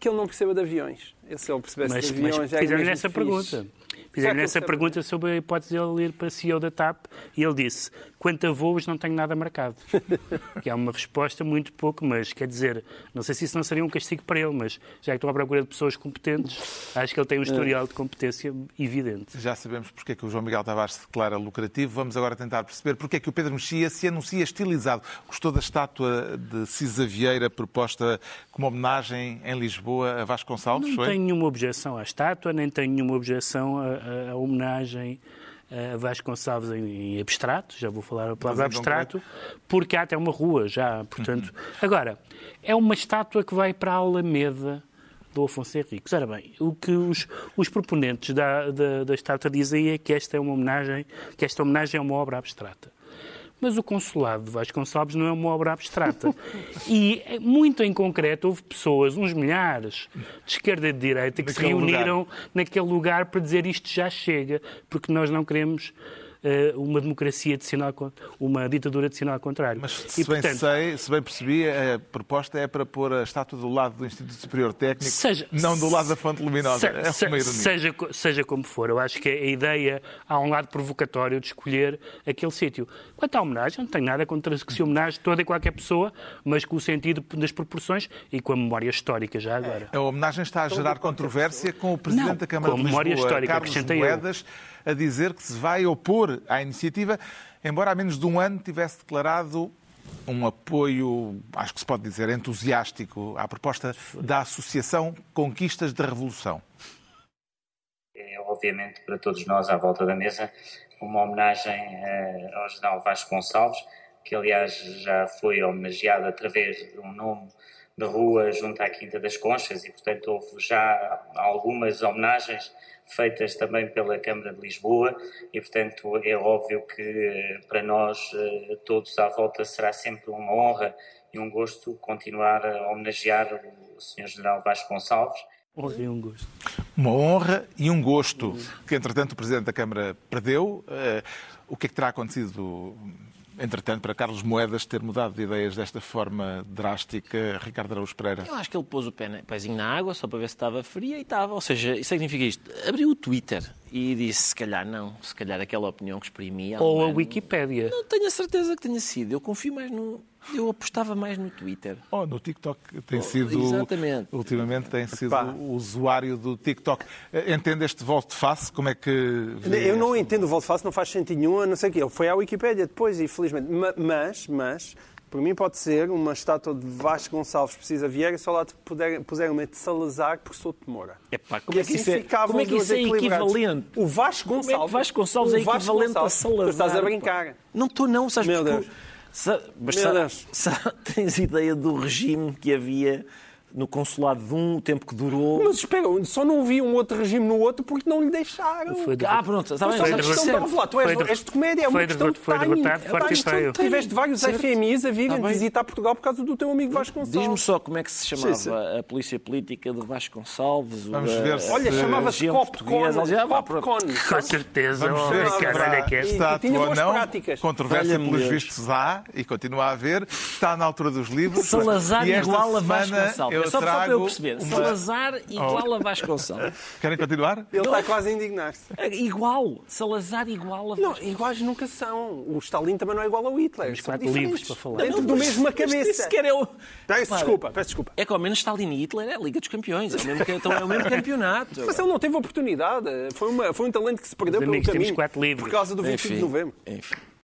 que ele não perceba de aviões. Se ele percebesse mas, de aviões, mas é fizeram essa pergunta. Fizeram essa pergunta sobre a hipótese de ele ir para CEO da TAP e ele disse: quanto a voos, não tenho nada marcado. que é uma resposta muito pouco, mas quer dizer, não sei se isso não seria um castigo para ele, mas já que estou à procura de pessoas competentes, acho que ele tem um historial de competência evidente. Já sabemos porque é que o João Miguel Tavares se declara lucrativo. Vamos agora tentar perceber porque é que o Pedro Mexia se anuncia estilizado. Gostou da estátua de Cisa Vieira proposta como homenagem em Lisboa a Vasconcelos? Não foi? Tenho nenhuma objeção à estátua, nem tenho nenhuma objeção a homenagem a Vasconcelos em, em abstrato, já vou falar a palavra abstrato, porque há até uma rua já, portanto. Uhum. Agora, é uma estátua que vai para a Alameda do Afonso Henriques. Ora bem, o que os, os proponentes da, da, da estátua dizem é que esta é uma homenagem, que esta homenagem é uma obra abstrata. Mas o Consulado de Vasconcelos não é uma obra abstrata. e, muito em concreto, houve pessoas, uns milhares, de esquerda e de direita, que naquele se reuniram lugar. naquele lugar para dizer isto já chega, porque nós não queremos uma democracia de sinal, uma ditadura de sinal contrário. Mas se, e, bem portanto, sei, se bem percebi, a proposta é para pôr a estátua do lado do Instituto Superior Técnico, seja, não do lado da fonte luminosa. Se, é uma ironia. Seja, seja como for, eu acho que a ideia, há um lado provocatório de escolher aquele sítio. Quanto à homenagem, não tenho nada contra que se homenagem toda e qualquer pessoa, mas com o sentido das proporções e com a memória histórica já agora. A homenagem está a gerar controvérsia com o Presidente não, da Câmara de Lisboa, histórica, Carlos Moedas, eu a dizer que se vai opor à iniciativa, embora há menos de um ano tivesse declarado um apoio, acho que se pode dizer, entusiástico à proposta da Associação Conquistas da Revolução. É, obviamente, para todos nós à volta da mesa, uma homenagem eh, ao general Vasco Gonçalves, que aliás já foi homenageado através de um nome de rua junto à Quinta das Conchas e, portanto, houve já algumas homenagens feitas também pela Câmara de Lisboa e, portanto, é óbvio que eh, para nós eh, todos à volta será sempre uma honra e um gosto continuar a homenagear o Sr. General Vasco Gonçalves. Honra e um gosto. Uma honra e um gosto que, entretanto, o Presidente da Câmara perdeu. Eh, o que é que terá acontecido entretanto, para Carlos Moedas ter mudado de ideias desta forma drástica, Ricardo Araújo Pereira? Eu acho que ele pôs o pé, pezinho na água só para ver se estava fria e estava. Ou seja, isso significa isto. Abriu o Twitter e disse, se calhar não, se calhar aquela opinião que exprimia... Ou a Wikipédia. Não tenho a certeza que tenha sido. Eu confio mais no... Eu apostava mais no Twitter. Oh, no TikTok tem oh, sido. Exatamente. Ultimamente tem sido o usuário do TikTok. Eh, entende este volte de face? Como é que. Eu não entendo o volte de face, não faz sentido nenhum, não sei o quê. Ele foi à Wikipédia depois, infelizmente. Mas, mas, por mim pode ser uma estátua de Vasco Gonçalves precisa Vieira só lá puseram uma de Salazar por Souto de Moura. Epá, como, é que assim isso é, como é que isso é equivalente? O Vasco Gonçalves, como é que Vasco Gonçalves é equivalente Gonçalves, a Salazar? Tu estás a brincar. Não estou não, sabes Meu Deus. Mas tens ideia do regime que havia no consulado de um, o tempo que durou. Mas espera, só não havia um outro regime no outro porque não lhe deixaram. Foi de... Ah, pronto, está bem. Foi de... lá, tu és, de... és de comédia, é uma foi questão de, foi derrotado é forte e feio. Tiveste vários certo. FMIs a virem tá visitar Portugal por causa do teu amigo Vasco Gonçalves. Diz-me só como é que se chamava sim, sim. a polícia política de Vasco Gonçalves. Vamos ver se... Olha, chamava-se Copcon. Copcon. Com certeza. Vamos ver se é está ou não. Controvérsia pelos vistos há e continua a haver. Está na altura dos livros. Salazar igual a Vasco Gonçalves. Só para eu perceber. Salazar igual a Vasconcelos. Querem continuar? Ele está quase a indignar-se. É igual. Salazar igual a Vasconcelos. Não, iguais nunca são. O Stalin também não é igual ao Hitler. Temos quatro livros para falar. Dentro do mesmo cabeça. é o... Peço desculpa, peço desculpa. É que ao menos Stalin e Hitler é a Liga dos Campeões. É o mesmo, então é o mesmo campeonato. Mas ele não teve oportunidade. Foi, uma, foi um talento que se perdeu pelo caminho. Temos quatro livros. Por causa do 25 enfim, de novembro. Enfim.